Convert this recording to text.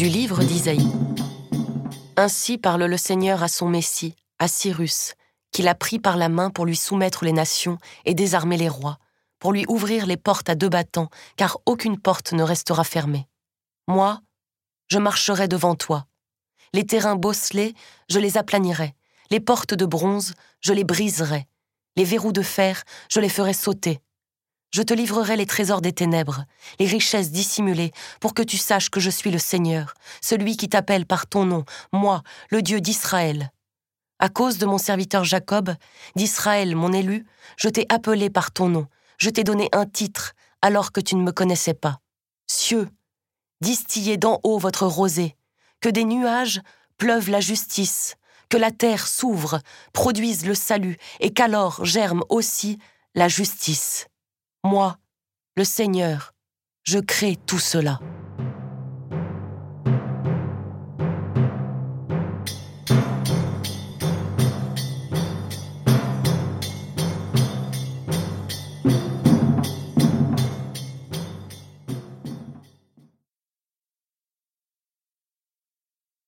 Du livre d'Isaïe. Ainsi parle le Seigneur à son Messie, à Cyrus, qu'il a pris par la main pour lui soumettre les nations et désarmer les rois, pour lui ouvrir les portes à deux battants, car aucune porte ne restera fermée. Moi, je marcherai devant toi. Les terrains bosselés, je les aplanirai. Les portes de bronze, je les briserai. Les verrous de fer, je les ferai sauter. Je te livrerai les trésors des ténèbres, les richesses dissimulées, pour que tu saches que je suis le Seigneur, celui qui t'appelle par ton nom, moi, le Dieu d'Israël. À cause de mon serviteur Jacob, d'Israël, mon élu, je t'ai appelé par ton nom, je t'ai donné un titre, alors que tu ne me connaissais pas. Cieux, distillez d'en haut votre rosée, que des nuages pleuvent la justice, que la terre s'ouvre, produise le salut, et qu'alors germe aussi la justice. Moi, le Seigneur, je crée tout cela.